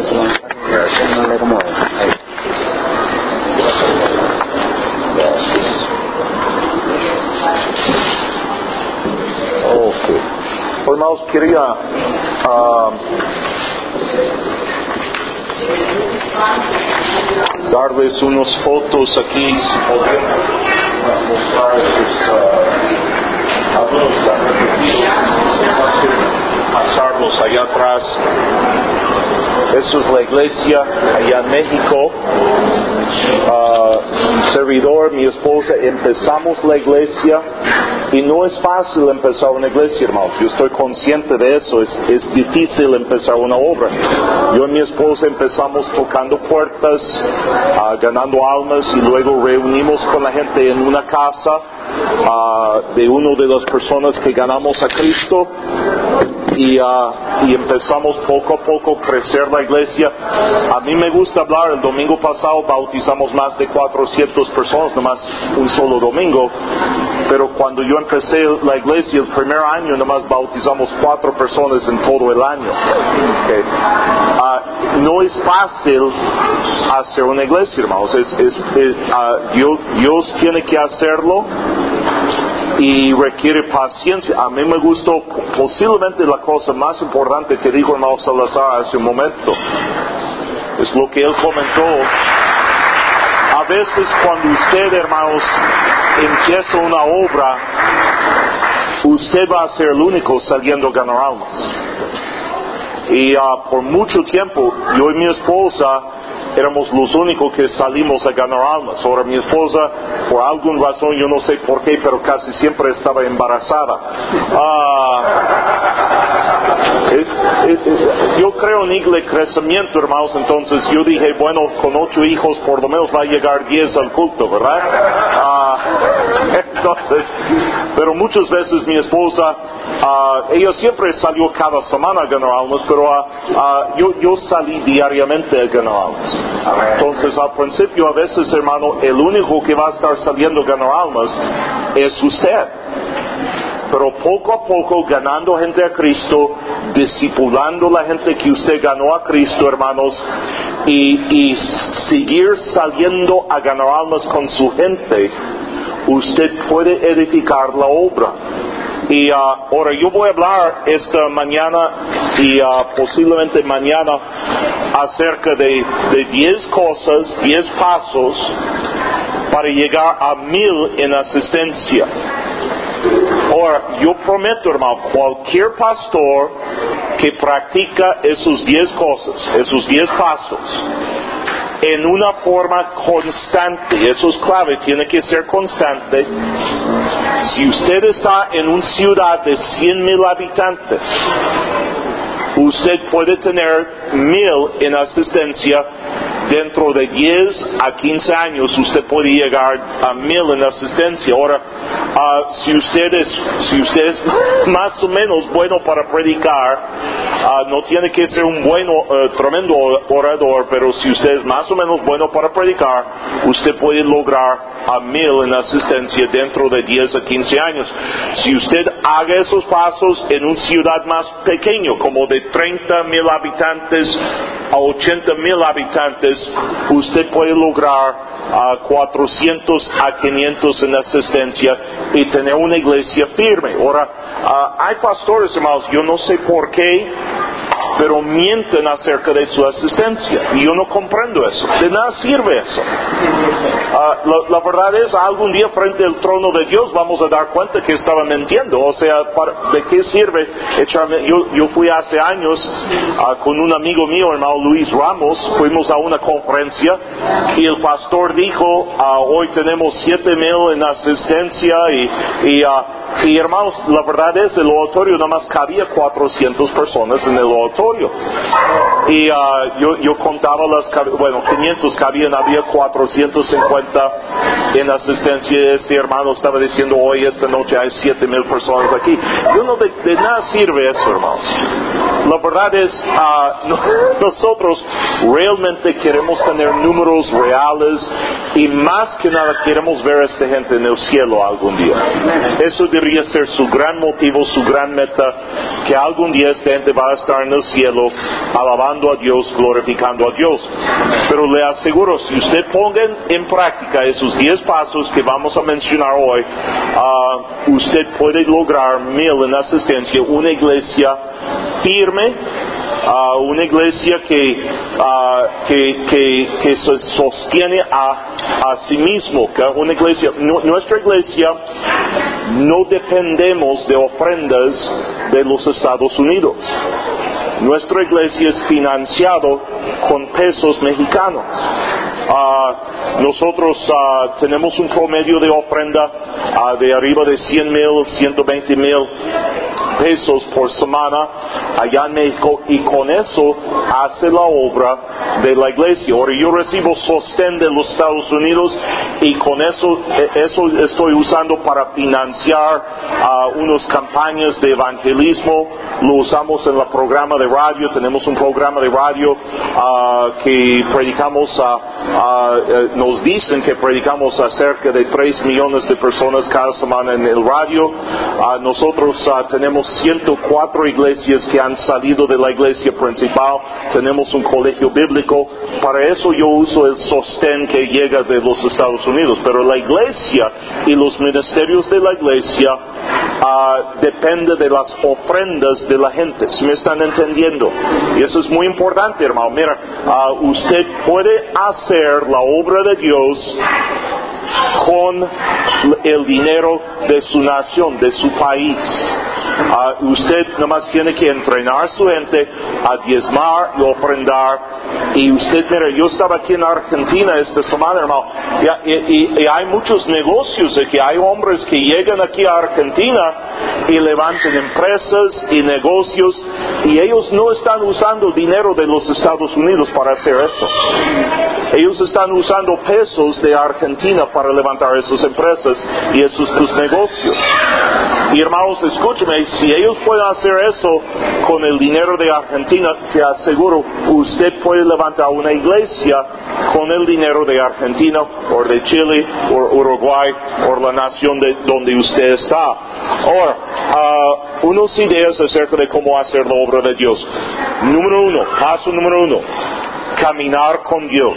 Ok. Hermanos, quería darles unas fotos aquí, si podemos pasarlos allá atrás. Eso es la iglesia allá en México. Un servidor, mi esposa, empezamos la iglesia y no es fácil empezar una iglesia, hermanos. Yo estoy consciente de eso. Es, es difícil empezar una obra. Yo y mi esposa empezamos tocando puertas, ah, ganando almas y luego reunimos con la gente en una casa ah, de una de las personas que ganamos a Cristo y, ah, y empezamos poco a poco a crecer la iglesia. A mí me gusta hablar, el domingo pasado bautizamos más de 400 personas, nomás un solo domingo, pero cuando yo empecé la iglesia el primer año, nomás bautizamos cuatro personas en todo el año. Ok. Ah, no es fácil hacer una iglesia, hermanos. Es, es- es, ah, Dios, Dios tiene que hacerlo y requiere paciencia. A mí me gustó posiblemente la cosa más importante que dijo hermano Salazar hace un momento. Es lo que él comentó. A veces cuando usted, hermanos, empieza una obra, usted va a ser el único saliendo ganar almas. Y ah, por mucho tiempo, yo y mi esposa éramos los únicos que salimos a ganar almas. Ahora mi esposa, por alguna razón, yo no sé por qué, pero casi siempre estaba embarazada. Ah, eh, eh, eh, yo creo en el crecimiento, hermanos, entonces yo dije, bueno, con ocho hijos por lo menos va a llegar diez al culto, ¿verdad? Ah, entonces, pero muchas veces mi esposa, ah, ella siempre salió cada semana a ganar almas, pero ah, ah, yo, yo salí diariamente a ganar almas. Entonces, al principio, a veces, hermano, el único que va a estar saliendo a ganar almas es usted. Pero poco a poco, ganando gente a Cristo, discipulando la gente que usted ganó a Cristo, hermanos, y, y seguir saliendo a ganar almas con su gente, usted puede edificar la obra. Y ah, ahora yo voy a hablar esta mañana y ah, posiblemente mañana acerca de, de 10 cosas, 10 pasos para llegar a mil en asistencia. Ahora, yo prometo, hermano, cualquier pastor que practica esos 10 cosas, esos 10 pasos, en una forma constante, eso es clave, tiene que ser constante. Si usted está en una ciudad de 100 mil habitantes, usted puede tener mil en asistencia dentro de 10 a 15 años usted puede llegar a mil en asistencia. Ahora, ah, si usted es, si usted es más o menos bueno para predicar, ah, no tiene que ser un bueno, eh, tremendo orador, pero si usted es más o menos bueno para predicar, usted puede lograr a mil en asistencia dentro de 10 a 15 años. Si usted haga esos pasos en una ciudad más pequeña, como de 30 mil habitantes a 80 mil habitantes, usted puede lograr a 400 a 500 en asistencia y tener una iglesia firme. Ahora, ah, hay pastores, hermanos, yo no sé por qué, pero mienten acerca de su asistencia. Y yo no comprendo eso. De nada sirve eso. Ah, la, la verdad es, algún día frente al trono de Dios vamos a dar cuenta que estaba mintiendo. O sea, para- ¿de qué sirve echarme? Yo, yo fui hace años ah, con un amigo mío, hermano Luis Ramos, fuimos a una conferencia y el pastor dijo, ah, hoy tenemos siete mil en asistencia y, y, ah, y, hermanos, la verdad es, el auditorio nada más cabía 400 personas en el auditorio. Y ah, yo, yo contaba las, bueno, 500 cabían, había 450 en asistencia. Este hermano estaba diciendo, hoy, esta noche hay 7 mil personas aquí. Yo no, de, de nada sirve eso, hermanos. La verdad es, no- nosotros realmente queremos tener números reales y más que nada queremos ver a esta gente en el cielo algún día. Eso debería ser su gran motivo, su gran meta, que algún día esta gente va a estar en el cielo, alabando a Dios, glorificando a Dios. Pero le aseguro, si usted ponga en práctica esos diez pasos que vamos a mencionar hoy, ah, usted puede lograr mil en asistencia, una iglesia firme, a una iglesia que, que, que, se sostiene a, a sí mismo, una iglesia, nuestra iglesia no dependemos de ofrendas de los Estados Unidos. Nuestra iglesia es financiado con pesos mexicanos. Ah, nosotros ah, tenemos un promedio de ofrenda ah, de arriba de 100 mil, 120 mil pesos por semana allá en México y con eso hace la obra de la iglesia. Ahora yo recibo sostén de los Estados Unidos y con eso, e, eso estoy usando para financiar unas campañas de evangelismo. Lo usamos en el programa de radio, tenemos un programa de radio que predicamos eh, nos dicen que predicamos a cerca de 3 millones de personas cada semana en el radio. nosotros ah, tenemos 104 iglesias que han salido de la iglesia principal. Tenemos un colegio bíblico. Para eso yo uso el sostén que llega de los Estados Unidos. Pero la iglesia y los ministerios de la iglesia uh, depende de las ofrendas de la gente. Si me están entendiendo? Y eso es muy importante, hermano. Mira, ah, usted puede hacer la obra de Dios con el dinero de su nación, de su país. Uh, usted nomás tiene que entrenar a su gente a diezmar y ofrendar. Y usted, mira, yo estaba aquí en Argentina esta semana, hermano, y, hay muchos negocios que hay hombres que llegan aquí a Argentina y levantan empresas y negocios y ellos no están usando dinero de los Estados Unidos para hacer esto. Ellos están usando pesos de Argentina para levantar esas empresas y esos tus negocios. Y hermanos, escúcheme, si ellos pueden hacer eso con el dinero de Argentina, te aseguro, usted puede levantar una iglesia con el dinero de Argentina o de Chile o Uruguay o la nación de donde usted está. Ahora, uh, unas ideas acerca de cómo hacer la obra de Dios. Número uno, paso número uno, caminar con Dios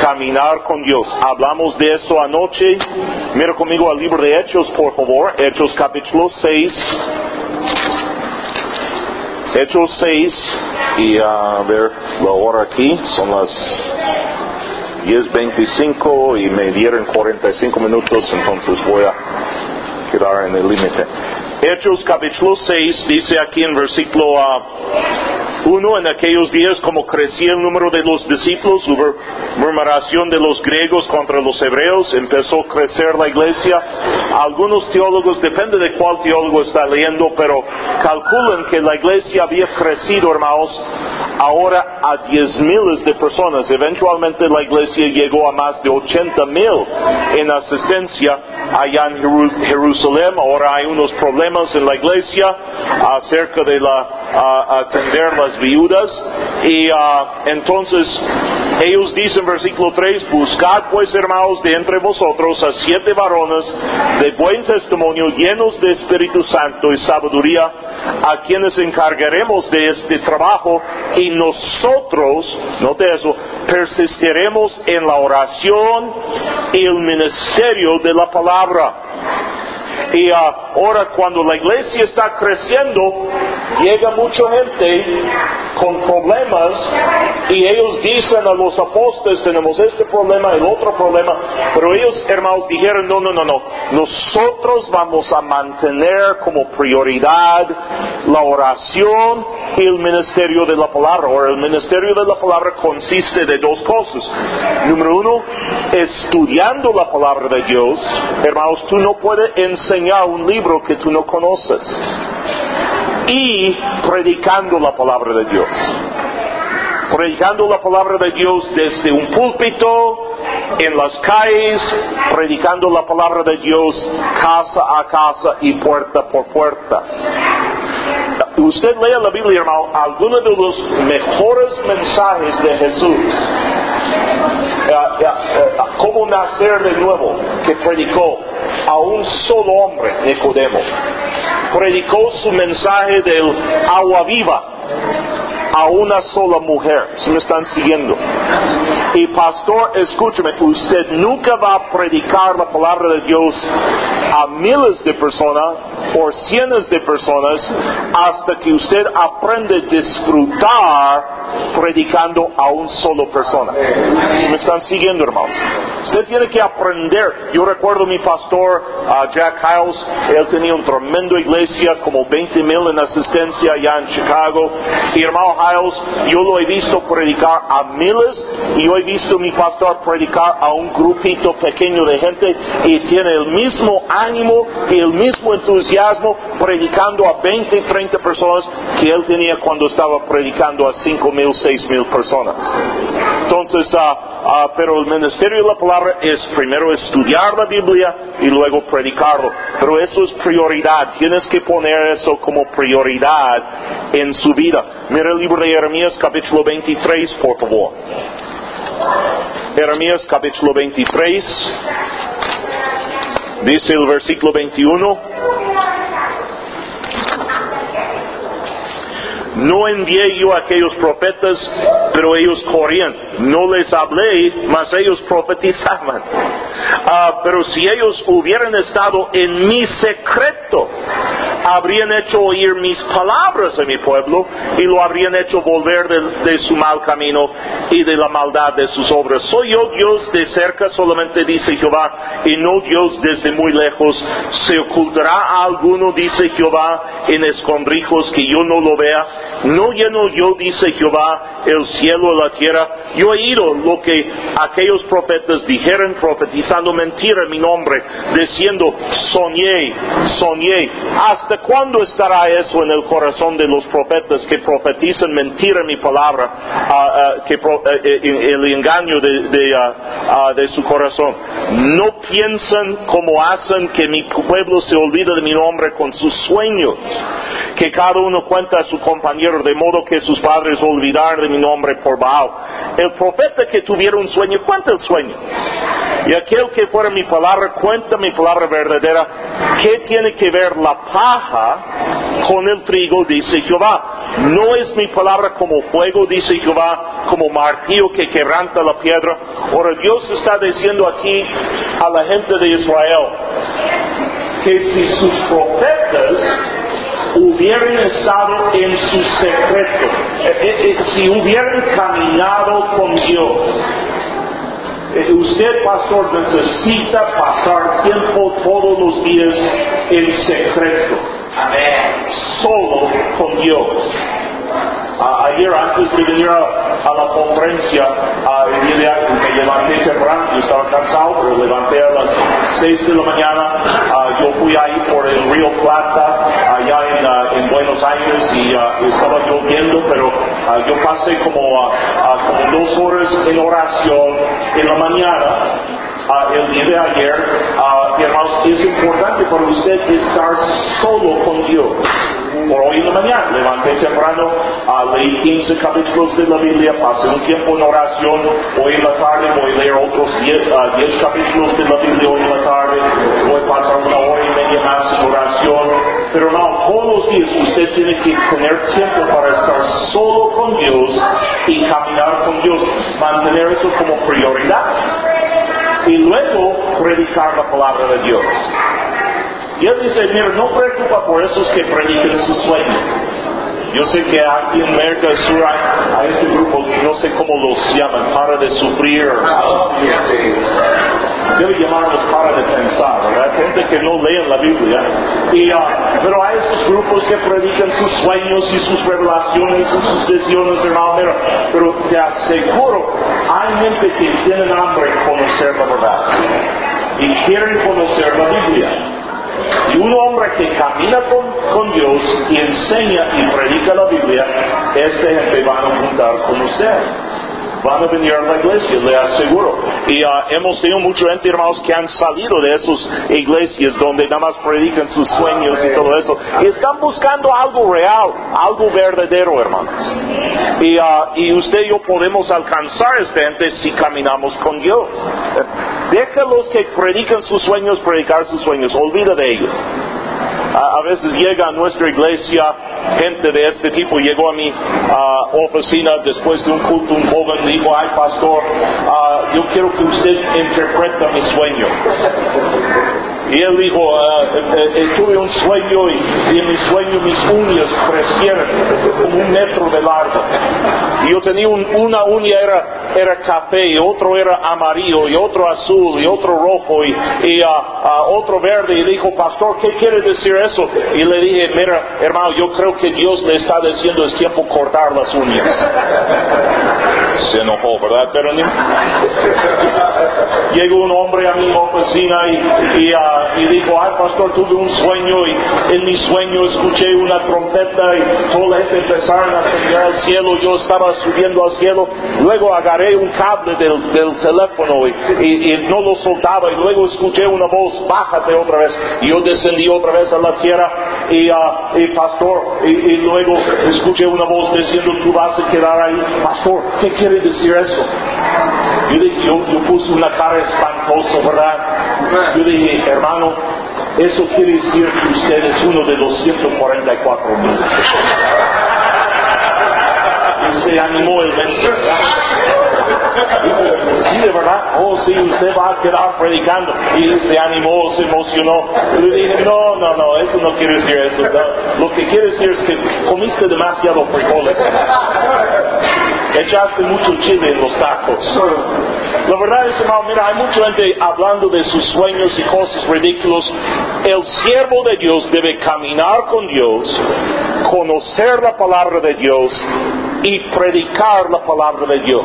caminar con Dios. Hablamos de eso anoche. Mira conmigo al libro de Hechos, por favor. Hechos capítulo 6. Hechos 6. Y a ver la hora aquí. Son las 10.25 y me dieron 45 minutos. Entonces voy a quedar en el límite. Hechos capítulo 6 dice aquí en versículo uh, 1, en aquellos días como crecía el número de los discípulos, hubo murmuración de los griegos contra los hebreos, empezó a crecer la iglesia. Algunos teólogos, depende de cuál teólogo está leyendo, pero calculan que la iglesia había crecido, hermanos, ahora a diez miles de personas. Eventualmente la iglesia llegó a más de 80 mil en asistencia allá en Jerusalén. Ahora hay unos problemas en la iglesia acerca de la, atender las viudas. Y entonces ellos dicen, versículo 3, buscad pues hermanos de entre vosotros a siete varones de buen testimonio, llenos de Espíritu Santo y sabiduría, a quienes encargaremos de este trabajo y nosotros, note eso, persistiremos en la oración y el ministerio de la palabra. Y ahora cuando la iglesia está creciendo, llega mucha gente con problemas y ellos dicen a los apóstoles, tenemos este problema, el otro problema, pero ellos, hermanos, dijeron, no, no, no, no, nosotros vamos a mantener como prioridad la oración y el ministerio de la palabra. Ahora, el ministerio de la palabra consiste de dos cosas. Número uno, estudiando la palabra de Dios. Hermanos, tú no puedes enseñar un libro que tú no conoces. Y predicando la palabra de Dios. Predicando la palabra de Dios desde un púlpito, en las calles, predicando la palabra de Dios casa a casa y puerta por puerta. Usted lea la Biblia, hermano, algunos de los mejores mensajes de Jesús cómo nacer de nuevo, que predicó a un solo hombre, Nicodemo. Predicó su mensaje del agua viva a una sola mujer. Si me están siguiendo. Y pastor, escúcheme, usted nunca va a predicar la palabra de Dios a miles de personas o cientos de personas hasta que usted aprende a disfrutar predicando a un solo persona. Si me están siguiendo, hermanos. Usted tiene que aprender. Yo recuerdo mi pastor, uh, Jack Hiles, él tenía una tremenda iglesia, como 20 mil en asistencia allá en Chicago. Y hermano Hiles, yo lo he visto predicar a miles y yo he visto mi pastor predicar a un grupito pequeño de gente y tiene el mismo ánimo y el mismo entusiasmo predicando a 20, 30 personas que él tenía cuando estaba predicando a 5 mil, 6 mil personas. Entonces, uh, uh, pero el ministerio de la palabra es primero estudiar la Biblia y luego predicarlo. Pero eso es prioridad. Tienes que poner eso como prioridad en su vida. Mira el libro de Jeremías capítulo 23, por favor. Jeremías capítulo 23. Dice el versículo 21. No envié yo a aquellos profetas, pero ellos corrían. No les hablé, mas ellos profetizaban. Ah, pero si ellos hubieran estado en mi secreto, habrían hecho oír mis palabras a mi pueblo y lo habrían hecho volver de, su mal camino y de la maldad de sus obras. Soy yo Dios de cerca, solamente dice Jehová, y no Dios desde muy lejos. Se ocultará a alguno, dice Jehová, en escondrijos que yo no lo vea. No lleno yo, dice Jehová, el cielo y la tierra. Yo he oído lo que aquellos profetas dijeron, profetizando mentira en mi nombre, diciendo, soñé, soñé. ¿Hasta cuándo estará eso en el corazón de los profetas que profetizan mentira en mi palabra, uh, uh, que pro, uh, el engaño de, de, su corazón? No piensan como hacen que mi pueblo se olvida de mi nombre con sus sueños, que cada uno cuenta a su compañero de modo que sus padres olvidaron de mi nombre por Baal. El profeta que tuviera un sueño, cuenta el sueño. Y aquel que fuera mi palabra, cuenta mi palabra verdadera. ¿Qué tiene que ver la con el trigo? Dice Jehová. No es mi palabra como fuego, dice Jehová, como martillo que quebranta la piedra. Ahora Dios está diciendo aquí a la gente de Israel que si sus profetas hubieran estado en su secreto, eh, eh, si hubieran caminado con Dios, eh, usted, pastor, necesita pasar tiempo todos los días en secreto. Dios. Uh, ayer antes de venir a, la conferencia, uh, me levanté temprano, yo estaba cansado, pero levanté a las 6 de la mañana, uh, yo fui ahí por el río Plata, allá en, en Buenos Aires, y estaba lloviendo, pero yo pasé como, como dos horas en oración en la mañana, el día de ayer, hermanos, es importante para usted estar solo con Dios por hoy en la mañana. Levanté temprano, uh, leí 15 capítulos de la Biblia, pasé un tiempo en oración. Hoy en la tarde voy a leer otros 10, uh, capítulos de la Biblia hoy en la tarde. Voy a pasar una hora y media más en oración. Pero no, todos los días usted tiene que tener tiempo para estar solo con Dios y caminar con Dios. Mantener eso como prioridad. Y luego predicar la palabra de Dios. Y él dice, mira, no preocupa por esos que predican sus sueños. Yo sé que aquí en América del Sur hay, a este grupo, no sé cómo los llaman, para de sufrir. Debe llamarlos para de pensar, ¿verdad? Gente que no leen la Biblia. Y, uh, pero hay esos grupos que predican sus sueños y sus revelaciones y sus visiones, hermano. Pero, pero te aseguro, hay gente que tiene hambre de conocer la verdad. Y quieren conocer la Biblia. Y un hombre que camina con, con, Dios y enseña y predica la Biblia, este gente va a juntar con usted. Van a venir a la iglesia, le aseguro. Y uh, hemos tenido gente, hermanos, que han salido de esas iglesias donde nada más predican sus sueños y todo eso. Y están buscando algo real, algo verdadero, hermanos. Y, uh, y usted y yo podemos alcanzar a esta gente si caminamos con Dios. Deja los que predican sus sueños predicar sus sueños, olvida de ellos. A, veces llega a nuestra iglesia gente de este tipo. Llegó a mi ah, oficina después de un culto, un joven dijo, ay pastor, ah, yo quiero que usted interprete mi sueño. Y él dijo, ah, eh, eh, tuve un sueño y, en mi sueño mis uñas crecieron como un metro de largo. Y yo tenía un- una uña era, era café y otro era amarillo y otro azul y otro rojo y, ah, otro verde. Y dijo, pastor, ¿qué quiere decir eso? Y le dije, mira, hermano, yo creo que Dios le está diciendo es tiempo cortar las uñas. Se enojó, ¿verdad? Pero llegó un hombre a mi oficina y, y, y dijo, ay pastor, tuve un sueño y en mi sueño escuché una trompeta y toda la gente empezaron a ascender al cielo, yo estaba subiendo al cielo, luego agarré un cable del, del teléfono y, y- y no lo soltaba. Y luego escuché una voz, bájate otra vez, y yo descendí otra vez a la tierra y, ah, y pastor, y, luego escuché una voz diciendo, tú vas a quedar ahí, pastor, ¿qué quiere decir eso? Yo, yo, yo puse una cara espantosa, ¿verdad? Yo dije, hermano, eso quiere decir que usted es uno de los 144 mil. Y se animó el. Dijo, sí, de verdad, oh sí, usted va a quedar predicando. Y se animó, se emocionó. Y le dije, no, no, no, eso no quiere decir eso. Lo que quiere decir es que comiste demasiado frijoles. Echaste mucho chile en los tacos. La verdad es, hermano, mira, hay mucha gente hablando de sus sueños y cosas ridículas. El siervo de Dios debe caminar con Dios, conocer la palabra de Dios y predicar la palabra de Dios.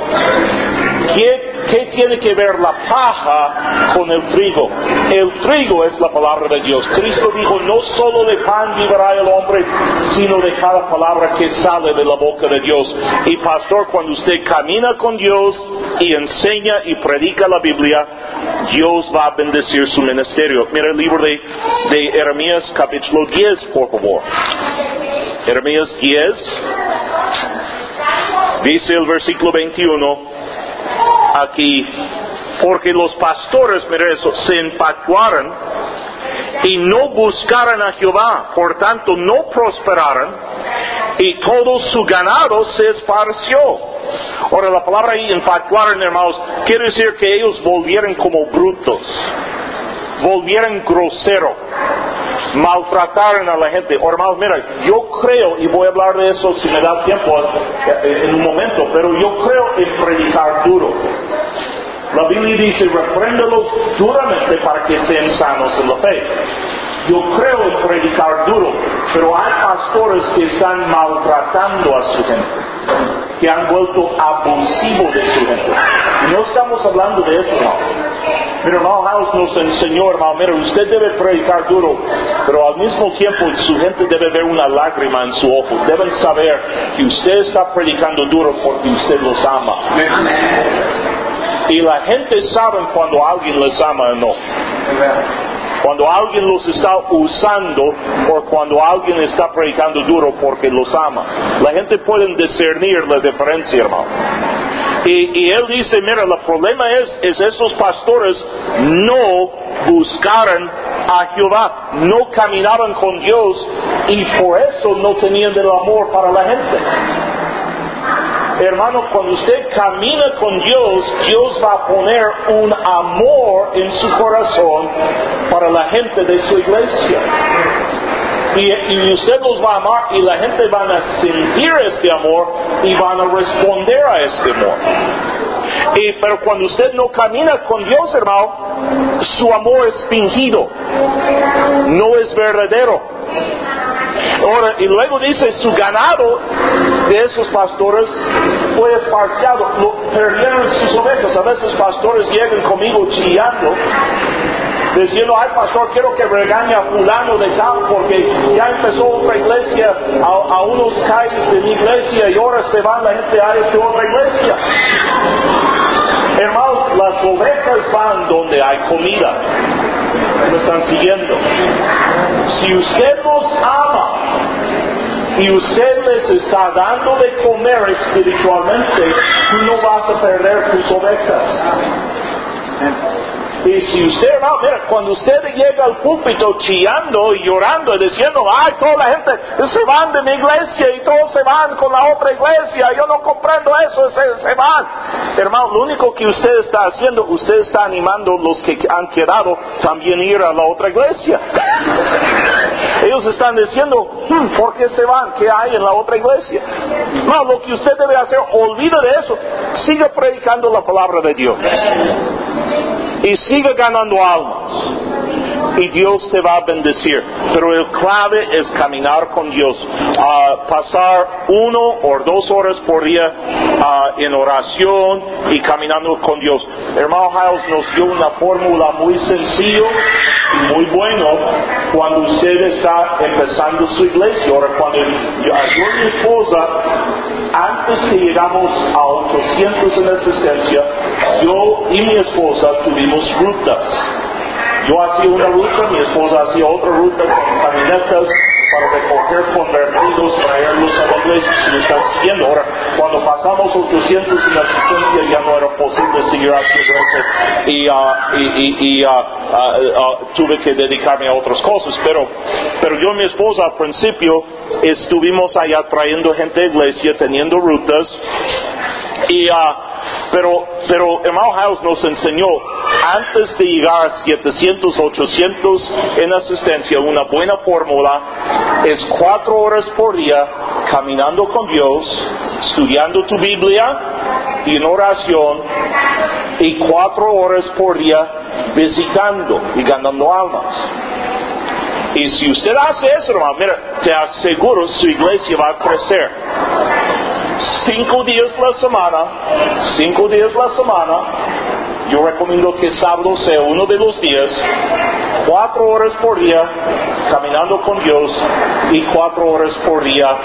¿Qué, qué tiene que ver la paja con el trigo? El trigo es la palabra de Dios. Cristo dijo, no solo de pan vivirá el hombre, sino de cada palabra que sale de la boca de Dios. Y pastor, cuando usted camina con Dios y enseña y predica la Biblia, Dios va a bendecir su ministerio. Mira el libro de, de Jeremías capítulo 10, por favor. Jeremías 10, dice el versículo 21 aquí, porque los pastores, mira eso, se empatuaron y no buscaron a Jehová, por tanto no prosperaron y todo su ganado se esparció. Ahora la palabra ahí empatuaron, hermanos, quiere decir que ellos volvieron como brutos, volvieron grosero, maltrataron a la gente. Hermanos, mira, yo creo, y voy a hablar de eso si me da tiempo eh, en un momento, pero yo creo en predicar duro. La Biblia dice, repréndelos duramente para que sean sanos en la fe. Yo creo en predicar duro, pero hay pastores que están maltratando a su gente, que han vuelto abusivos de su gente. No estamos hablando de eso, hermano. Pero House nos enseñó, hermano, mira, usted debe predicar duro, pero al mismo tiempo su gente debe ver una lágrima en su ojo. Deben saber que usted está predicando duro porque usted los ama. Y la gente sabe cuando alguien les ama o no. Cuando alguien los está usando o cuando alguien está predicando duro porque los ama. La gente puede discernir la diferencia, hermano. Y, él dice, mira, el problema es, es estos pastores no buscaron a Jehová, no caminaban con Dios y por eso no tenían el amor para la gente. Hermano, cuando usted camina con Dios, Dios va a poner un amor en su corazón para la gente de su iglesia. Y, usted los va a amar y la gente van a sentir este amor y van a responder a este amor. Pero cuando usted no camina con Dios, hermano, su amor es fingido, no es verdadero. Ahora, y luego dice, su ganado de esos pastores fue esparciado, perdieron sus ovejas. A veces pastores llegan conmigo chillando, diciendo, ay pastor, quiero que regañe a fulano de tal porque ya empezó otra iglesia a, unos calles de mi iglesia y ahora se va la gente a esta otra iglesia. Hermanos, las ovejas van donde hay comida. ¿Me están siguiendo? Si usted los ama y usted les está dando de comer espiritualmente, tú no vas a perder tus ovejas. Y si usted, hermano, mira, cuando usted llega al púlpito chillando y llorando y diciendo, ay, toda la gente se van de mi iglesia y todos se van con la otra iglesia, yo no comprendo eso, se, van. Hermano, lo único que usted está haciendo, usted está animando a los que han quedado también ir a la otra iglesia. Ellos están diciendo, hmm, ¿por qué se van? ¿Qué hay en la otra iglesia? No, lo que usted debe hacer, olvide de eso, siga predicando la palabra de Dios. Y siga ganando almas y Dios te va a bendecir. Pero el clave es caminar con Dios, uh, pasar uno o dos horas por día uh, en oración y caminando con Dios. Hermano Hiles nos dio una fórmula muy sencilla y muy bueno cuando usted está empezando su iglesia. Ahora, cuando yo, y mi esposa, antes que llegamos a 800 en asistencia, yo y mi esposa tuvimos rutas yo hacía una ruta, mi esposa hacía otra ruta con camionetas para recoger convertidos, traerlos a la iglesia, si me están siguiendo. Ahora, cuando pasamos 800 en la asistencia ya no era posible seguir haciendo eso y, uh, y, uh, uh, tuve que dedicarme a otras cosas. Pero, pero yo y mi esposa al principio estuvimos allá trayendo gente a iglesia, teniendo rutas y pero, pero hermano House nos enseñó, antes de llegar a 700, 800 en asistencia, una buena fórmula es cuatro horas por día caminando con Dios, estudiando tu Biblia y en oración, y cuatro horas por día visitando y ganando almas. Y si usted hace eso, hermano, mira, te aseguro su iglesia va a crecer cinco días la semana, cinco días la semana, yo recomiendo que sábado sea uno de los días, cuatro horas por día caminando con Dios y cuatro horas por día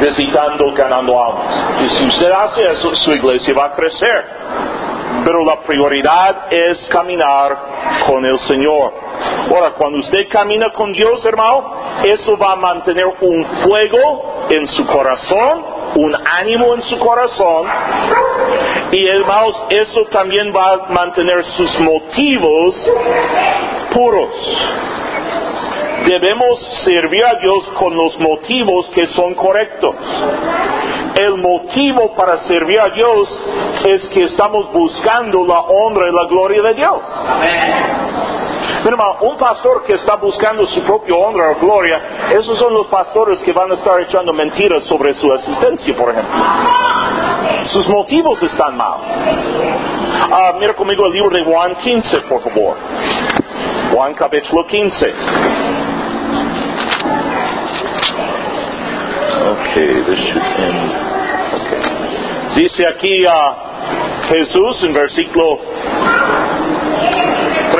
visitando, ganando almas. Y si usted hace eso, su iglesia va a crecer. Pero la prioridad es caminar con el Señor. Ahora, cuando usted camina con Dios, hermano, eso va a mantener un fuego en su corazón un ánimo en su corazón y hermanos, eso también va a mantener sus motivos puros. Debemos servir a Dios con los motivos que son correctos. El motivo para servir a Dios es que estamos buscando la honra y la gloria de Dios. Hermano, un pastor que está buscando su propia honra o gloria, esos son los pastores que van a estar echando mentiras sobre su asistencia, por ejemplo. Sus motivos están mal. Ah, mira conmigo el libro de Juan 15, por favor. Juan capítulo 15. Okay, this should end. Okay. Dice aquí a Jesús en versículo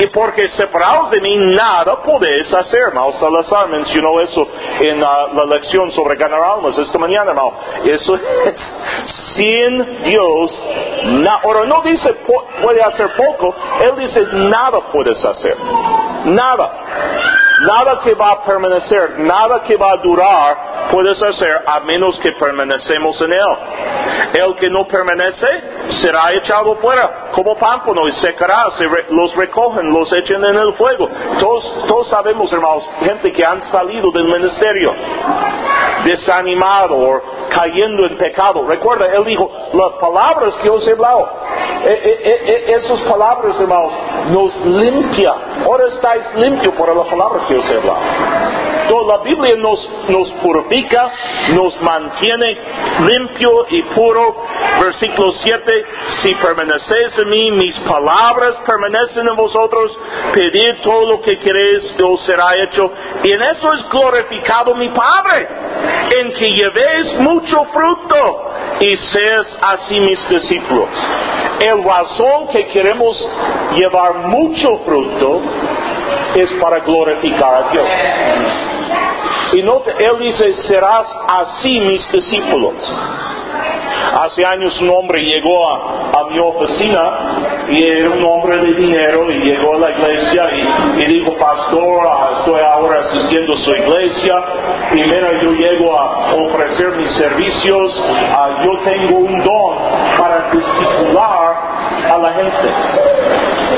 y porque separados de mí nada podéis hacer. Hermano Salazar mencionó eso en la, lección sobre ganar almas esta mañana, hermano. Eso es sin Dios. ahora no dice puede hacer poco, él dice nada puedes hacer. Nada. Nada que va a permanecer, nada que va a durar puedes hacer a menos que permanecemos en él. El que no permanece será echado fuera como pámpano y secará, se los recogen, los echen en el fuego. Todos, todos sabemos, hermanos, gente que han salido del ministerio desanimado o cayendo en pecado. Recuerda, él dijo, las palabras que os he hablado, esas palabras, hermanos, nos limpia. Ahora estáis limpios por la palabra que os he hablado. La Biblia nos, nos purifica, nos mantiene limpio y puro. Versículo 7, si permanecéis en mí, mis palabras permanecen en vosotros, pedid todo lo que queréis, os será hecho. Y en eso es glorificado mi Padre, en que llevéis mucho fruto y seas así mis discípulos. El razón que queremos llevar mucho fruto es para glorificar a Dios. Y no él dice, serás así mis discípulos. Hace años un hombre llegó a, mi oficina y era un hombre de dinero y llegó a la iglesia y, dijo, pastor, estoy ahora asistiendo a su iglesia, primero yo llego a ofrecer mis servicios, ah, yo tengo un don para discipular a la gente.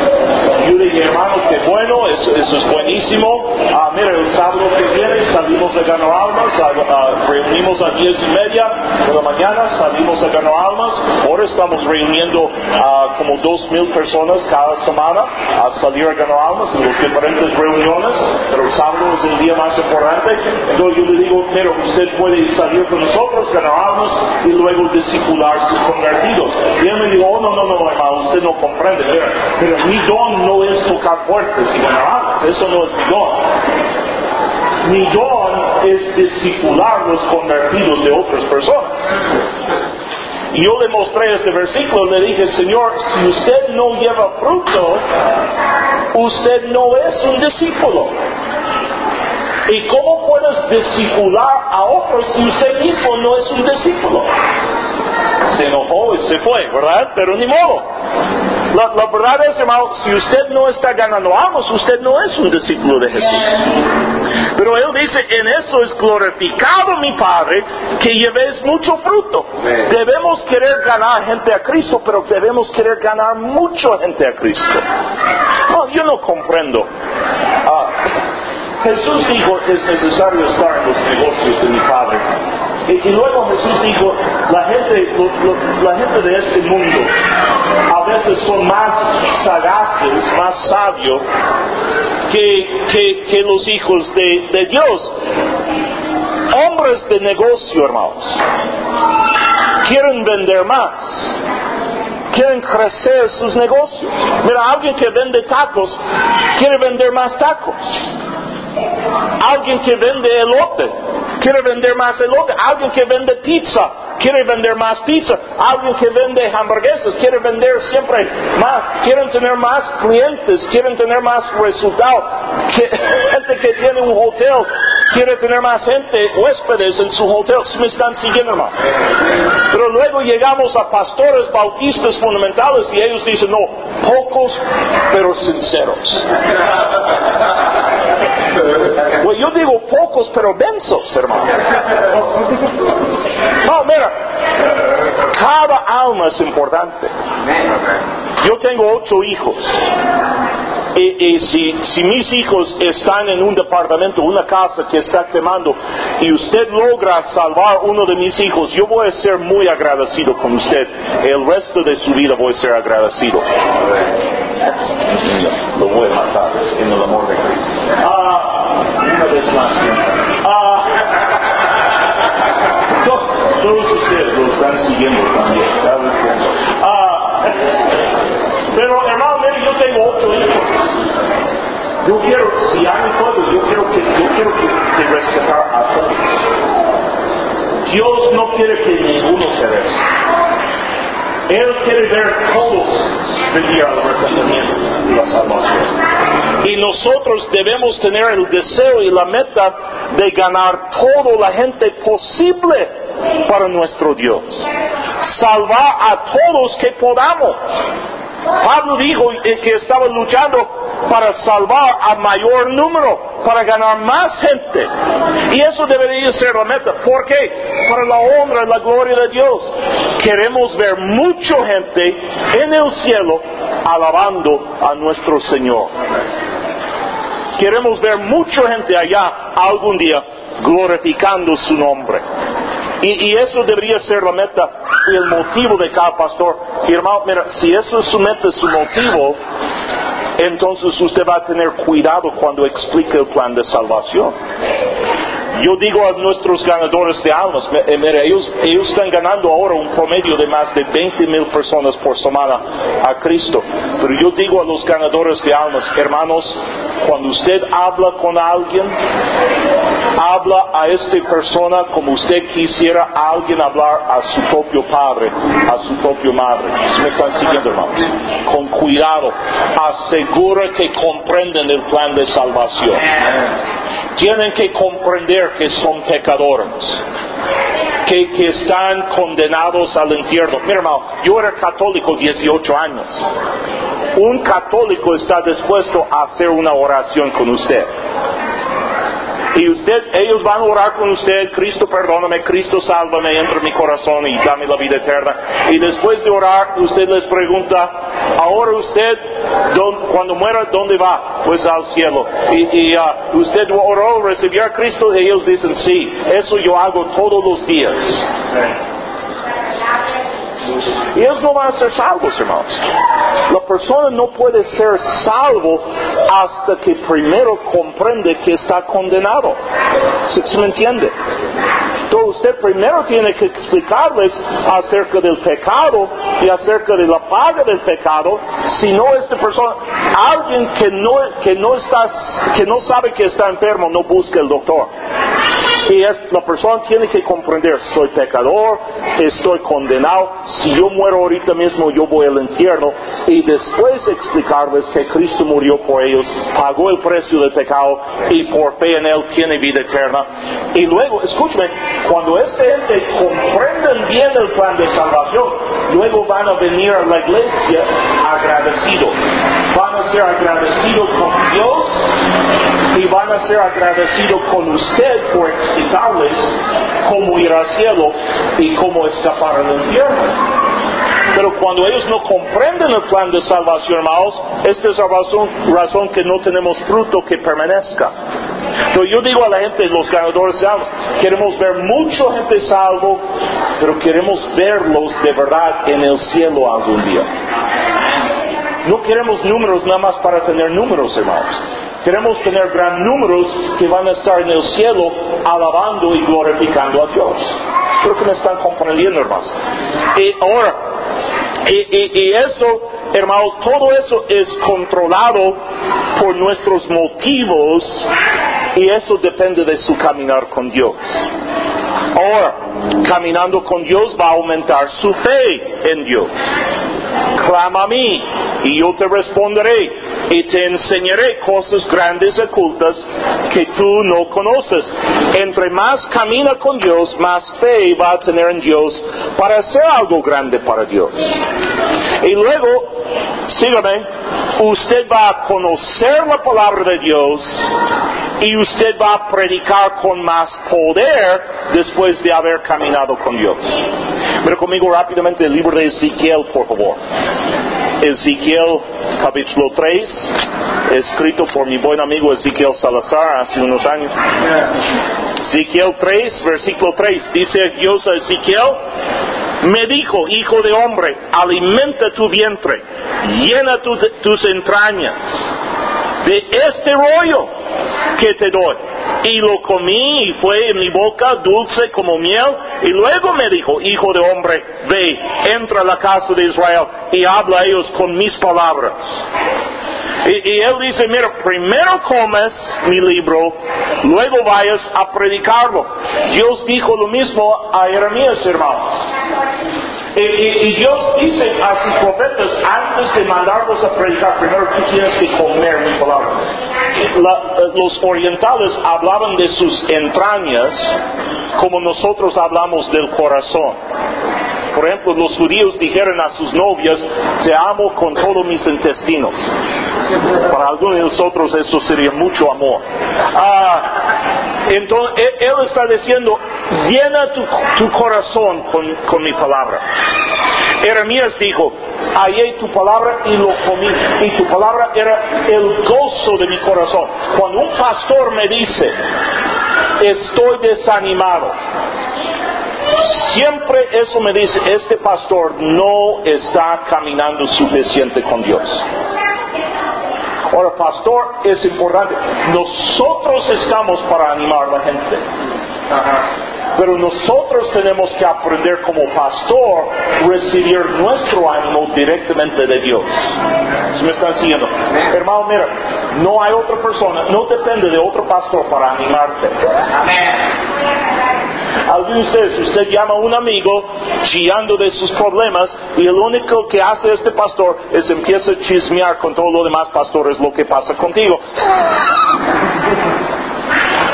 Yo le dije, hermano, qué bueno, eso, es buenísimo. Ah, mira, el sábado que viene salimos a ganar almas, reunimos a diez y media de la mañana, salimos a ganar almas. Ahora estamos reuniendo a como dos mil personas cada semana a salir a ganar almas en las diferentes reuniones, pero el sábado es el día más importante. Entonces yo le digo, mira, usted puede salir con nosotros, ganar almas y luego discipular sus convertidos. Y él me dijo, oh, no, no, no, hermano, usted no comprende. Mira, pero mi don no no es tocar puertas y ganar eso no es mi don. Mi don es discipular los convertidos de otras personas. Y yo le mostré este versículo, le dije, Señor, si usted no lleva fruto, usted no es un discípulo. ¿Y cómo puedes discipular a otros si usted mismo no es un discípulo? Se enojó y se fue, ¿verdad? Pero ni modo. La, verdad es, hermano, si usted no está ganando almas, usted no es un discípulo de Jesús. Pero Él dice, en eso es glorificado mi Padre, que llevéis mucho fruto. Debemos querer ganar gente a Cristo, pero debemos querer ganar mucha gente a Cristo. No, yo no comprendo. Ah, Jesús dijo, es necesario estar en los negocios de mi Padre. Y, luego Jesús dijo, la gente, la gente de este mundo a veces son más sagaces, más sabios que, que, los hijos de, de Dios. Hombres de negocio, hermanos, quieren vender más quieren crecer sus negocios. Mira, alguien que vende tacos quiere vender más tacos. Alguien que vende elote quiere vender más elote. Alguien que vende pizza quiere vender más pizza. Alguien que vende hamburguesas quiere vender siempre más. Quieren tener más clientes, quieren tener más resultados. gente que tiene un hotel quiere tener más gente, huéspedes en su hotel. Si me están siguiendo, hermano. Pero luego llegamos a pastores bautistas fundamentales y ellos dicen, no, pocos pero sinceros. Pues yo digo pocos pero densos, hermano. No, mira, cada alma es importante. Yo tengo ocho hijos. Y, si, si, mis hijos están en un departamento, una casa que está quemando, y usted logra salvar uno de mis hijos, yo voy a ser muy agradecido con usted. El resto de su vida voy a ser agradecido. Lo voy a matar en el amor de Cristo. Ah, una vez más. Ah, todos ustedes lo están siguiendo también. Ah, pero hermano, yo tengo ocho hijos. Yo quiero, si hay todos, yo quiero que, yo quiero que, que respetar a todos. Dios no quiere que ninguno se reste. Él quiere ver todos venir al arrepentimiento y la salvación. Y nosotros debemos tener el deseo y la meta de ganar toda la gente posible para nuestro Dios. Salvar a todos que podamos. Pablo dijo que estaba luchando para salvar a mayor número, para ganar más gente. Y eso debería ser la meta. ¿Por qué? Para la honra y la gloria de Dios. Queremos ver mucha gente en el cielo alabando a nuestro Señor. Queremos ver mucha gente allá algún día glorificando su nombre. Y, eso debería ser la meta y el motivo de cada pastor. Hermano, mira, si eso es su meta, su motivo, entonces usted va a tener cuidado cuando explique el plan de salvación. Yo digo a nuestros ganadores de almas, eh, mira, ellos, ellos están ganando ahora un promedio de más de 20 mil personas por semana a Cristo. Pero yo digo a los ganadores de almas, hermanos, cuando usted habla con alguien, habla a esta persona como usted quisiera a alguien hablar a su propio padre, a su propio madre. ¿Me están siguiendo, hermano? Con cuidado, asegura que comprenden el plan de salvación. Tienen que comprender que son pecadores, que, que están condenados al infierno. Mira, hermano, yo era católico 18 años. Un católico está dispuesto a hacer una oración con usted. Y usted, ellos van a orar con usted, Cristo perdóname, Cristo sálvame, entra en mi corazón y dame la vida eterna. Y después de orar, usted les pregunta, ahora usted, cuando muera, ¿dónde va? Pues al cielo. Y, ah, usted oró, recibió a Cristo, y ellos dicen, sí, eso yo hago todos los días. Ellos no van a ser salvos, hermanos. La persona no puede ser salvo hasta que primero comprende que está condenado. ¿Se, me entiende? Entonces usted primero tiene que explicarles acerca del pecado y acerca de la paga del pecado. Si no esta persona, alguien que no, que no, está, que no sabe que está enfermo, no busca el doctor. Y la persona tiene que comprender, soy pecador, estoy condenado, si yo muero ahorita mismo yo voy al infierno y después explicarles que Cristo murió por ellos, pagó el precio del pecado y por fe en Él tiene vida eterna. Y luego, escúchame, cuando esta gente comprenden bien el plan de salvación, luego van a venir a la iglesia agradecidos. Van a ser agradecidos con Dios y van a ser agradecidos con usted por explicarles cómo ir al cielo y cómo escapar del infierno. Pero cuando ellos no comprenden el plan de salvación, hermanos, esta es la razón, razón que no tenemos fruto que permanezca. Pero yo digo a la gente, los ganadores de almas, queremos ver mucha gente salvo, pero queremos verlos de verdad en el cielo algún día. No queremos números nada más para tener números, hermanos. Queremos tener gran números que van a estar en el cielo alabando y glorificando a Dios. Creo que me están comprendiendo, hermanos. Y ahora, y, eso, hermanos, todo eso es controlado por nuestros motivos y eso depende de su caminar con Dios. Ahora, caminando con Dios va a aumentar su fe en Dios. Clama a mí y yo te responderé y te enseñaré cosas grandes y ocultas que tú no conoces. Entre más camina con Dios, más fe va a tener en Dios para hacer algo grande para Dios. Y luego, sígame, usted va a conocer la palabra de Dios y usted va a predicar con más poder después de haber caminado con Dios. Pero conmigo rápidamente el libro de Ezequiel, por favor. Ezequiel capítulo 3, escrito por mi buen amigo Ezequiel Salazar hace unos años. Ezequiel 3, versículo 3, dice Dios a Ezequiel, me dijo, hijo de hombre, alimenta tu vientre, llena tus entrañas de este rollo que te doy. Y lo comí y fue en mi boca dulce como miel. Y luego me dijo, hijo de hombre, ve, entra a la casa de Israel y habla a ellos con mis palabras. Y, él dice, mira, primero comes mi libro, luego vayas a predicarlo. Dios dijo lo mismo a Jeremías, hermanos. Y, Dios dice a sus profetas, antes de mandarlos a predicar, primero tú tienes que comer mi palabra. los orientales hablaban de sus entrañas como nosotros hablamos del corazón. Por ejemplo, los judíos dijeron a sus novias, te amo con todos mis intestinos. Para algunos de nosotros eso sería mucho amor. Ah, entonces, él está diciendo, llena tu, corazón con, mi palabra. Jeremías dijo, hallé tu palabra y lo comí. Y tu palabra era el gozo de mi corazón. Cuando un pastor me dice, estoy desanimado, Siempre eso me dice, este pastor no está caminando suficiente con Dios. Ahora, pastor, es importante. Nosotros estamos para animar a la gente. Pero nosotros tenemos que aprender como pastor recibir nuestro ánimo directamente de Dios. ¿Se me están siguiendo? Hermano, mira, no hay otra persona, no depende de otro pastor para animarte. Algunos de ustedes, usted llama a un amigo chillando de sus problemas y el único que hace este pastor es empieza a chismear con todos los demás pastores lo que pasa contigo.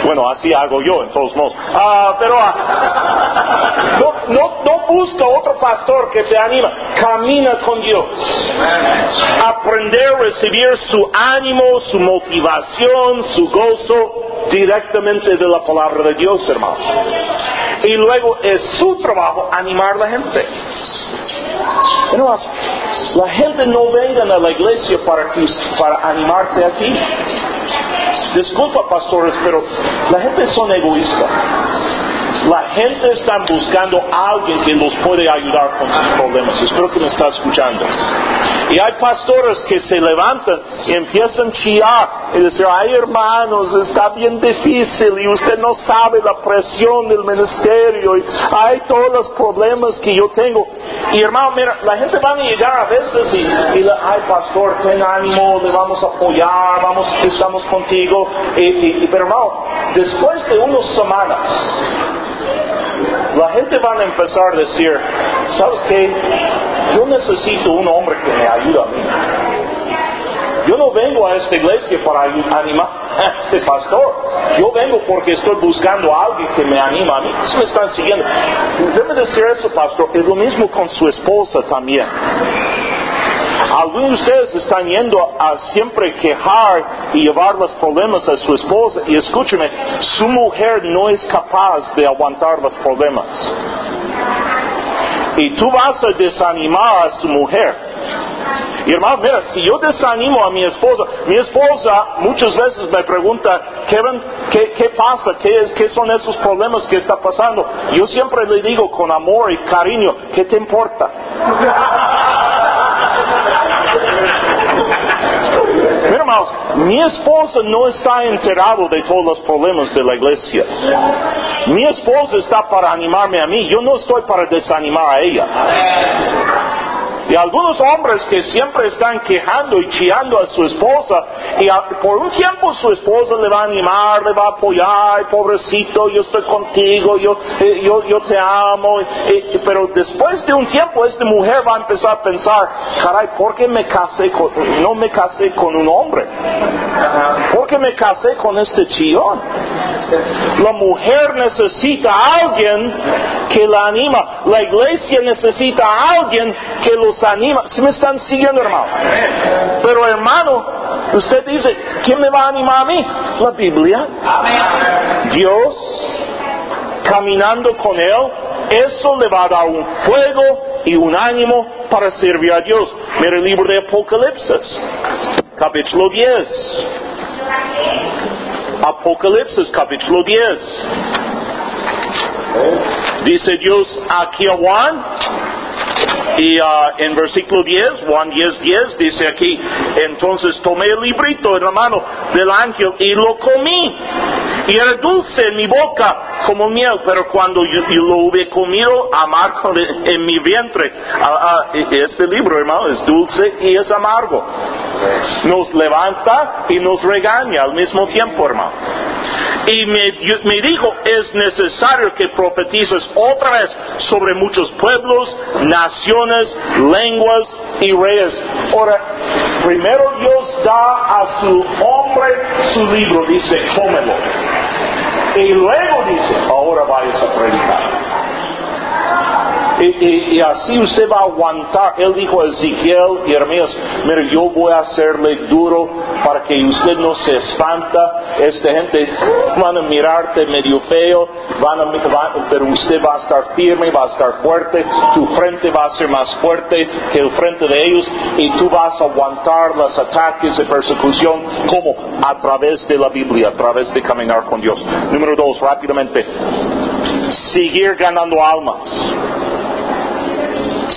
Bueno, así hago yo, en todos modos. Ah, pero ah, no, no, no busca otro pastor que te anima. Camina con Dios. Aprender a recibir su ánimo, su motivación, su gozo directamente de la palabra de Dios, hermanos. Y luego es su trabajo animar a la gente. La gente no venga a la iglesia para, para animarte a ti. Disculpa, pastores, pero la gente son egoístas. La gente está buscando a alguien que los puede ayudar con sus problemas. Espero que me está escuchando. Y hay pastores que se levantan y empiezan a chillar y decir, ay hermanos, está bien difícil y usted no sabe la presión del ministerio y hay todos los problemas que yo tengo. Y hermano, mira, la gente va a llegar a veces y, y ay pastor, ten ánimo, le vamos a apoyar, vamos, estamos contigo. Y, pero hermano, después de unas semanas, la gente va a empezar a decir, ¿sabes qué? Yo necesito un hombre que me ayude a mí. Yo no vengo a esta iglesia para animar a este pastor. Yo vengo porque estoy buscando a alguien que me anima a mí. Si me están siguiendo. Debe decir eso, pastor. Es lo mismo con su esposa también. Algunos de ustedes están yendo a siempre quejar y llevar los problemas a su esposa y escúcheme, su mujer no es capaz de aguantar los problemas. Y tú vas a desanimar a su mujer. Y hermano, mira, si yo desanimo a mi esposa, mi esposa muchas veces me pregunta, Kevin, ¿qué, qué pasa? ¿Qué, es, ¿Qué son esos problemas que está pasando? Yo siempre le digo con amor y cariño, ¿qué te importa? hermanos, mi esposa no está enterado de todos los problemas de la iglesia. Mi esposa está para animarme a mí, yo no estoy para desanimar a ella. Y algunos hombres que siempre están quejando y chillando a su esposa, y por un tiempo su esposa le va a animar, le va a apoyar, pobrecito, yo estoy contigo, yo, eh, yo, yo te amo. pero después de un tiempo esta mujer va a empezar a pensar, caray, ¿por qué me casé con, no me casé con un hombre? ¿Por qué me casé con este chillón? La mujer necesita a alguien que la anima. La iglesia necesita a alguien que los anima. Si me están siguiendo, hermano. Pero hermano, usted dice, ¿quién me va a animar a mí? La Biblia. Dios, caminando con Él, eso le va a dar un fuego y un ánimo para servir a Dios. Mira el libro de Apocalipsis, capítulo 10. Apocalipsis capítulo 10. Dice Dios aquí a Juan, y uh, en versículo 10, Juan 10, 10, dice aquí, entonces tomé el librito en la mano del ángel y lo comí. Y era dulce en mi boca como miel, pero cuando yo, lo hube comido, amargo en mi vientre. Uh, este libro, hermano, es dulce y es amargo. Nos levanta y nos regaña al mismo tiempo, hermano. Y me, me dijo, es necesario que profetices otra vez sobre muchos pueblos, naciones, lenguas y reyes. Ahora, primero Dios da a su hombre su libro, dice, cómelo. Y luego dice, ahora vayas a predicar. Y, así usted va a aguantar. Él dijo a Ezequiel y Hermías, mire, yo voy a hacerle duro para que usted no se espanta. Esta gente van a mirarte medio feo, van a, pero usted va a estar firme, va a estar fuerte, tu frente va a ser más fuerte que el frente de ellos y tú vas a aguantar los ataques de persecución como a través de la Biblia, a través de caminar con Dios. Número dos, rápidamente, seguir ganando almas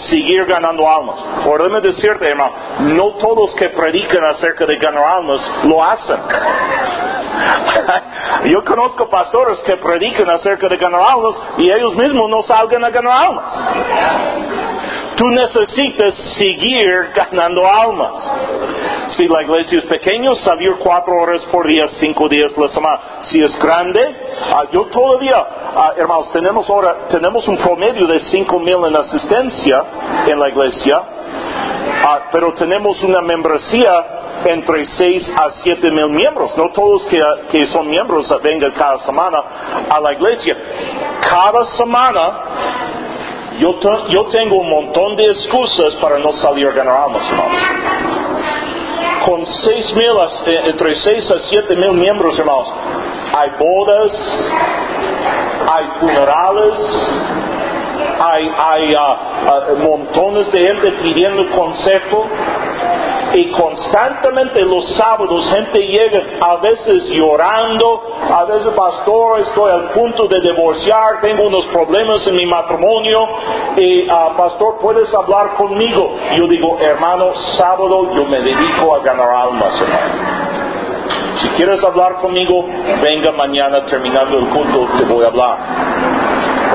seguir ganando almas. Por déjame decirte, hermano, no todos que predican acerca de ganar almas lo hacen. Yo conozco pastores que predican acerca de ganar almas y ellos mismos no salgan a ganar almas. Tú necesitas seguir ganando almas. Si la iglesia es pequeña, salir cuatro horas por día, cinco días la semana. Si es grande, ah, yo todavía, uh, hermanos, tenemos ahora, tenemos un promedio de cinco mil en asistencia en la iglesia Ah, pero tenemos una membresía entre 6 a 7 mil miembros. No todos que, que son miembros vengan cada semana a la iglesia. Cada semana yo, te- yo tengo un montón de excusas para no salir a ganar almas. Con 6 mil, eh, entre 6 a 7 mil miembros, hermanos, hay bodas, hay funerales, hay, hay ah, ah, montones de gente pidiendo consejo y constantemente los sábados gente llega a veces llorando, a veces pastor estoy al punto de divorciar, tengo unos problemas en mi matrimonio y ah, pastor puedes hablar conmigo. Yo digo hermano sábado yo me dedico a ganar almas hermano. Si quieres hablar conmigo, venga mañana terminando el culto, te voy a hablar.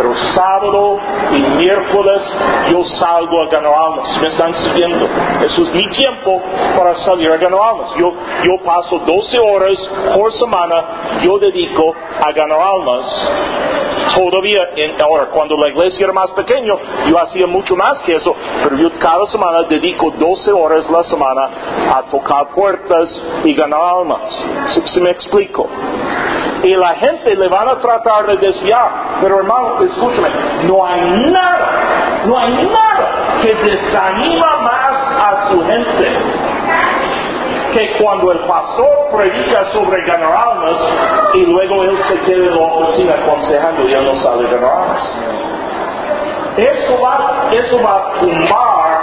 Pero sábado y miércoles yo salgo a ganar almas. ¿Me están siguiendo? Eso es mi tiempo para salir a ganar almas. Yo, yo paso 12 horas por semana, yo dedico a ganar almas. Todavía, en- ahora, cuando la iglesia era más pequeña, yo hacía mucho más que eso, pero yo cada semana dedico 12 horas la semana a tocar puertas y ganar almas. ¿Sí, sí me explico? Y la gente le van a tratar de desviar. Pero hermano, escúchame, no hay nada, no hay nada que desanima más a su gente que cuando el pastor predica sobre ganar almas y luego él se queda en la oficina aconsejando y él no sabe ganar almas. Eso va, eso va a tumbar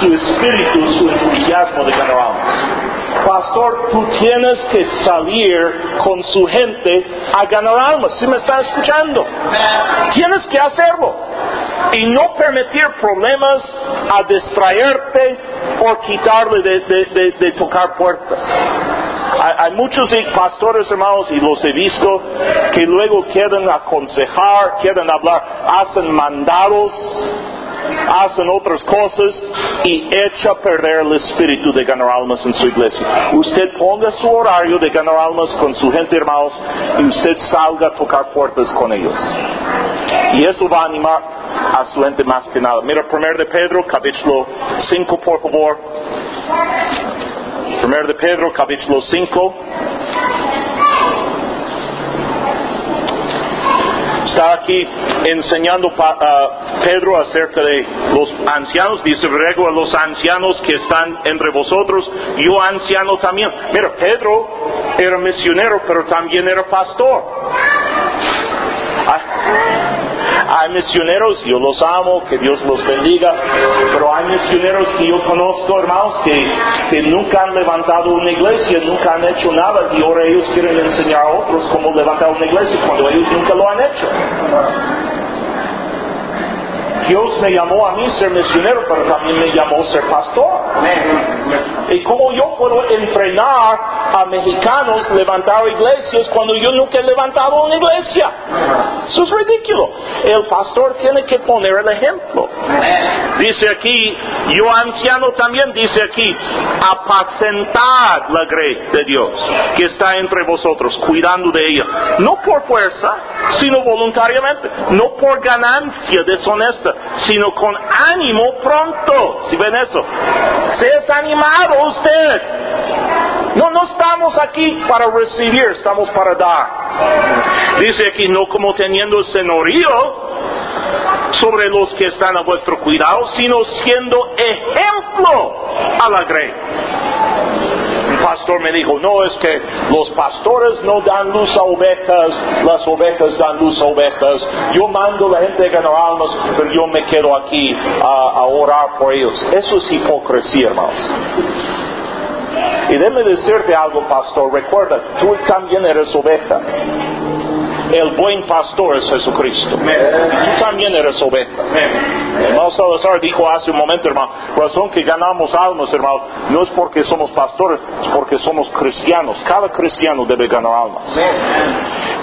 su espíritu, su entusiasmo de ganar almas. Pastor, tú tienes que salir con su gente a ganar almas. ¿Sí me están escuchando? Tienes que hacerlo. Y no permitir problemas a distraerte o quitarle de, de- de- de tocar puertas. Hay muchos pastores, hermanos, y los he visto, que luego quieren aconsejar, quieren hablar, hacen mandados, hacen otras cosas y echa a perder el espíritu de ganar almas en su iglesia. Usted ponga su horario de ganar almas con su gente, hermanos, y usted salga a tocar puertas con ellos. Y eso va a animar a su gente más que nada. Mira, 1 de Pedro, capítulo 5, por favor. 1 de Pedro, capítulo 5. Está aquí enseñando a Pedro acerca de los ancianos. Dice, ruego a los ancianos que están entre vosotros, yo anciano también. Mira, Pedro era misionero, pero también era pastor. Hay, misioneros, yo los amo, que Dios los bendiga, pero hay misioneros que yo conozco, hermanos, que, que nunca han levantado una iglesia, nunca han hecho nada, y ahora ellos quieren enseñar a otros cómo levantar una iglesia cuando ellos nunca lo han hecho. Dios me llamó a mí ser misionero, pero también me llamó ser pastor. ¿Y cómo yo puedo entrenar a mexicanos levantar iglesias cuando yo nunca he levantado una iglesia? Eso es ridículo. El pastor tiene que poner el ejemplo. Dice aquí, yo anciano también, dice aquí, apacentad la grey de Dios que está entre vosotros, cuidando de ella. No por fuerza, sino voluntariamente. No por ganancia deshonesta, sino con ánimo pronto. Si ven eso, seas animado usted. No, no estamos aquí para recibir, estamos para dar. Dice aquí, no como teniendo señorío sobre los que están a vuestro cuidado, sino siendo ejemplo a la grey. Pastor me dijo, no, es que los pastores no dan luz a ovejas, las ovejas dan luz a ovejas. Yo mando a la gente a ganar almas, pero yo me quedo aquí a, a orar por ellos. Eso es hipocresía, hermanos. Y déme decirte algo, pastor. Recuerda, tú también eres oveja. El buen pastor es Jesucristo. Tú también eres oveja. Hermano Salazar dijo hace un momento, hermano, razón que ganamos almas, hermano, no es porque somos pastores, es porque somos cristianos. Cada cristiano debe ganar almas.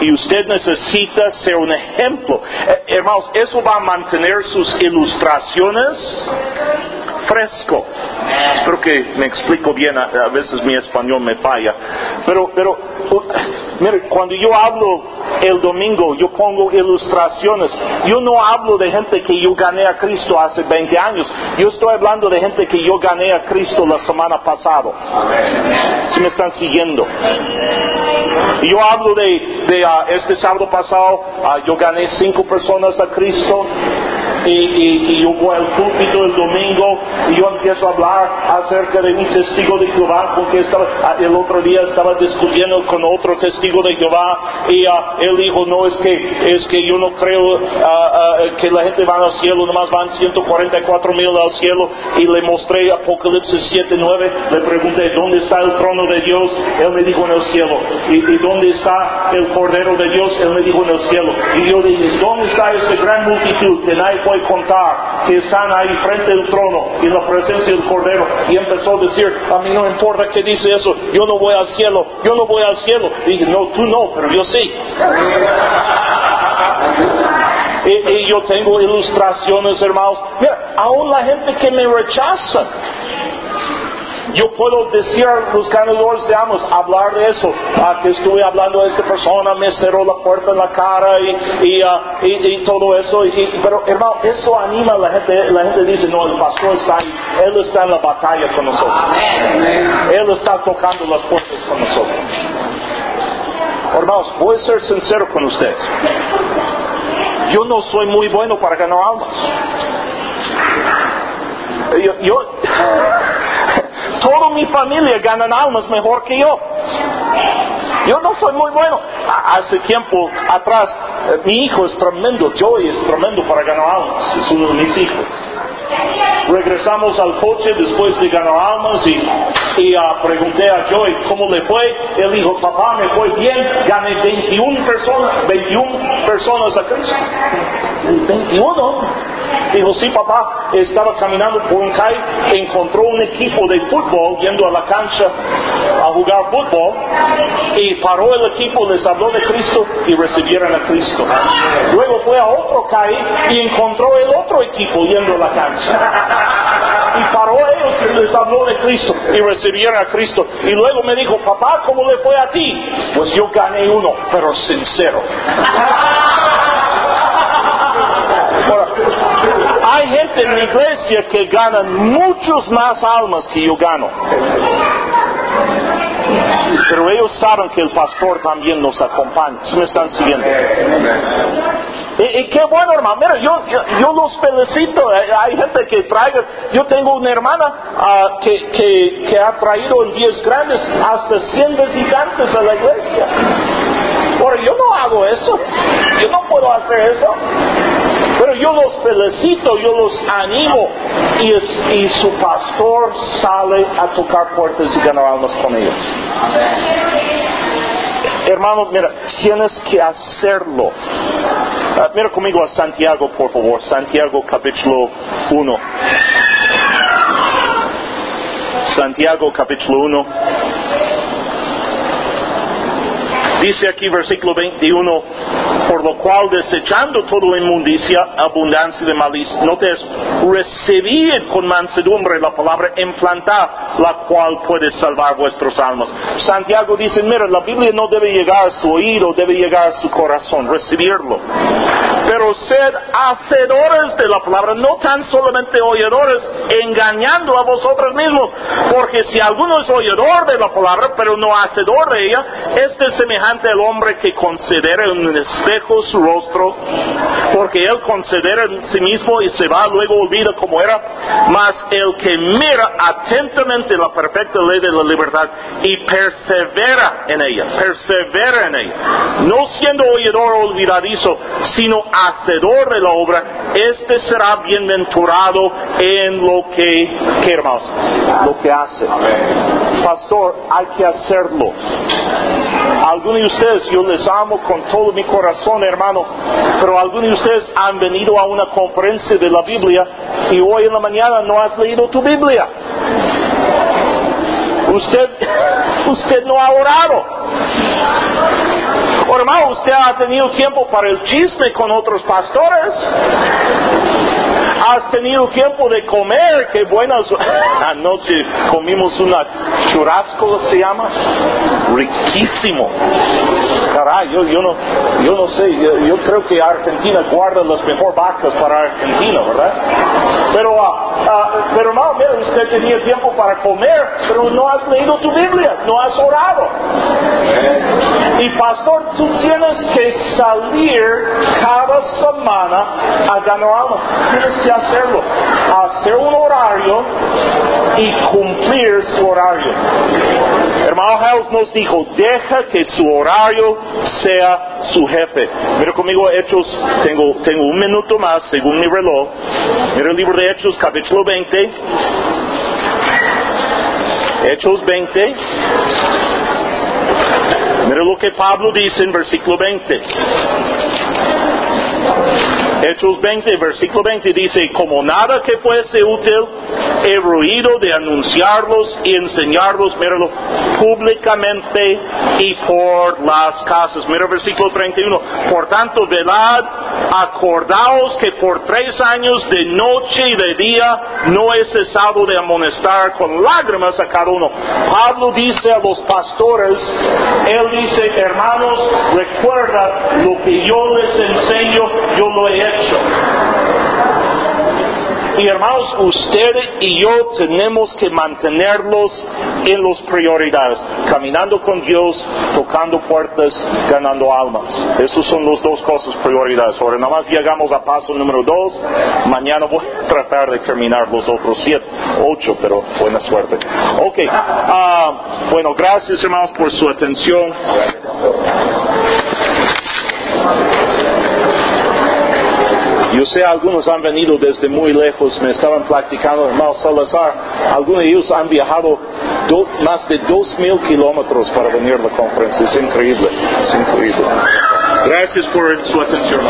Y usted necesita ser un ejemplo. Eh, hermanos, eso va a mantener sus ilustraciones fresco. Espero que me explico bien, a, a veces mi español me falla. Pero, pero, uh, mire, cuando yo hablo el domingo, yo pongo ilustraciones. Yo no hablo de gente que yo gané a Cristo hace 20 años. Yo estoy hablando de gente que yo gané a Cristo la semana pasada. Si me están siguiendo. Yo hablo de, de ah, este sábado pasado, ah, yo gané cinco personas a Cristo y, yo voy al púlpito el domingo y yo empiezo a hablar acerca de un testigo de Jehová porque estaba, ah, el otro día estaba discutiendo con otro testigo de Jehová y ah, él dijo no es que es que yo no creo ah, que la gente va al cielo nomás van 144 mil al cielo y le mostré Apocalipsis 7 9 le pregunté dónde está el trono de Dios él me dijo en el cielo y, y dónde está el cordero de Dios él me dijo en el cielo y yo dije dónde está esta gran multitud que nadie puede contar que están ahí frente al trono y en la presencia del Cordero. Y empezó a decir, a mí no importa que dice eso, yo no voy al cielo, yo no voy al cielo. Y dije, no, tú no, pero yo sí. y, yo tengo ilustraciones, hermanos. Mira, aún la gente que me rechaza, yo puedo decir a los ganadores de amos, hablar de eso, ah, que estuve hablando de esta persona, me cerró la puerta en la cara y, ah, todo eso. pero hermano, eso anima a la gente. La gente dice, no, el pastor está ahí, él está en la batalla con nosotros. Él está tocando las puertas con nosotros. Hermanos, voy a ser sincero con ustedes. Yo no soy muy bueno para ganar almas. yo Toda mi familia ganan almas mejor que yo. Yo no soy muy bueno. Hace tiempo atrás, eh, mi hijo es tremendo, Joey es tremendo para ganar almas, es uno de mis hijos. Regresamos al coche después de ganar almas y, y uh, pregunté a Joey cómo le fue. Él dijo, papá, me fue bien, gané 21 personas, 21 personas a Cristo. 21. Dijo, sí, papá, estaba caminando por un calle, encontró un equipo de fútbol yendo a la cancha a jugar fútbol y paró el equipo, les habló de Cristo y recibieron a Cristo. Luego fue a otro calle y encontró el otro equipo yendo a la cancha. Y paró ellos y les habló de Cristo y recibieron a Cristo. Y luego me dijo, papá, ¿cómo le fue a ti? Pues yo gané uno, pero sincero. Hay gente en la iglesia que ganan muchos más almas que yo gano. Pero ellos saben que el pastor también nos acompaña. ¿Se me están siguiendo? Y, qué bueno, hermano. Mira, yo, yo, los felicito. Eh, hay gente que traiga. Yo tengo una hermana que, que, que, ha traído en días grandes hasta 100 visitantes a la iglesia. Ahora, yo no hago eso. Yo no puedo hacer eso. Yo los felicito, yo los animo y, su pastor sale a tocar puertas y ganar almas con ellos. Hermano, mira, tienes que hacerlo. Ah, mira conmigo a Santiago, por favor. Santiago capítulo 1. Santiago capítulo 1. Dice aquí versículo 21, por lo cual desechando toda inmundicia, abundancia de malicia, te recibid con mansedumbre la palabra implantar, la cual puede salvar vuestras almas. Santiago dice, mira, la Biblia no debe llegar a su oído, debe llegar a su corazón, recibirlo. Pero sed hacedores de la palabra, no tan solamente oidores, engañando a vosotros mismos, porque si alguno es oidor de la palabra, pero no hacedor de ella, este es semejante el hombre que considera en un espejo su rostro, porque él considera en sí mismo y se va, luego olvida como era, mas el que mira atentamente la perfecta ley de la libertad y persevera en ella, persevera en ella, no siendo oidor olvidadizo, sino hacedor de la obra, este será bienaventurado en lo que, ¿qué hermanos? Lo que hace. Pastor, hay que hacerlo. Algunos de ustedes, yo les amo con todo mi corazón, hermano, pero algunos de ustedes han venido a una conferencia de la Biblia y hoy en la mañana no has leído tu Biblia. Usted, usted no ha orado. O hermano, usted ha tenido tiempo para el chisme con otros pastores has tenido tiempo de comer, qué buenas. Anoche comimos una churrasco, se llama, riquísimo. Caray, yo, no, yo no sé, yo, creo que Argentina guarda las mejores vacas para Argentina, ¿verdad? Pero, uh, pero no, mira, usted tenía tiempo para comer, pero no has leído tu Biblia, no has orado. Y pastor, tú tienes que salir cada semana a ganar. Tienes que hacerlo. Hacer un horario y cumplir su horario. Hermano House nos dijo, deja que su horario sea su jefe. Mira conmigo Hechos, tengo, tengo un minuto más según mi reloj. Mira el libro de Hechos, capítulo 20. Hechos 20. Mira lo que Pablo dice en versículo 20. Hechos 20, versículo 20 dice, como nada que fuese útil, he ruido de anunciarlos y enseñarlos, míralo, públicamente y por las casas. Mira el versículo 31, por tanto, velad, acordaos que por tres años de noche y de día no he cesado de amonestar con lágrimas a cada uno. Pablo dice a los pastores, él dice, hermanos, recuerda lo que yo les enseño, yo lo he y hermanos, usted y yo tenemos que mantenerlos en las prioridades, caminando con Dios, tocando puertas, ganando almas. Esas son las dos cosas prioridades. Ahora, nada más llegamos a paso número dos. Mañana voy a tratar de terminar los otros siete, ocho, pero buena suerte. Ok, ah, bueno, gracias hermanos por su atención. Yo sé, algunos han venido desde muy lejos, me estaban platicando, hermano Salazar, algunos de ellos han viajado más de dos mil kilómetros para venir a la conferencia. Es increíble, es increíble. Gracias por su atención.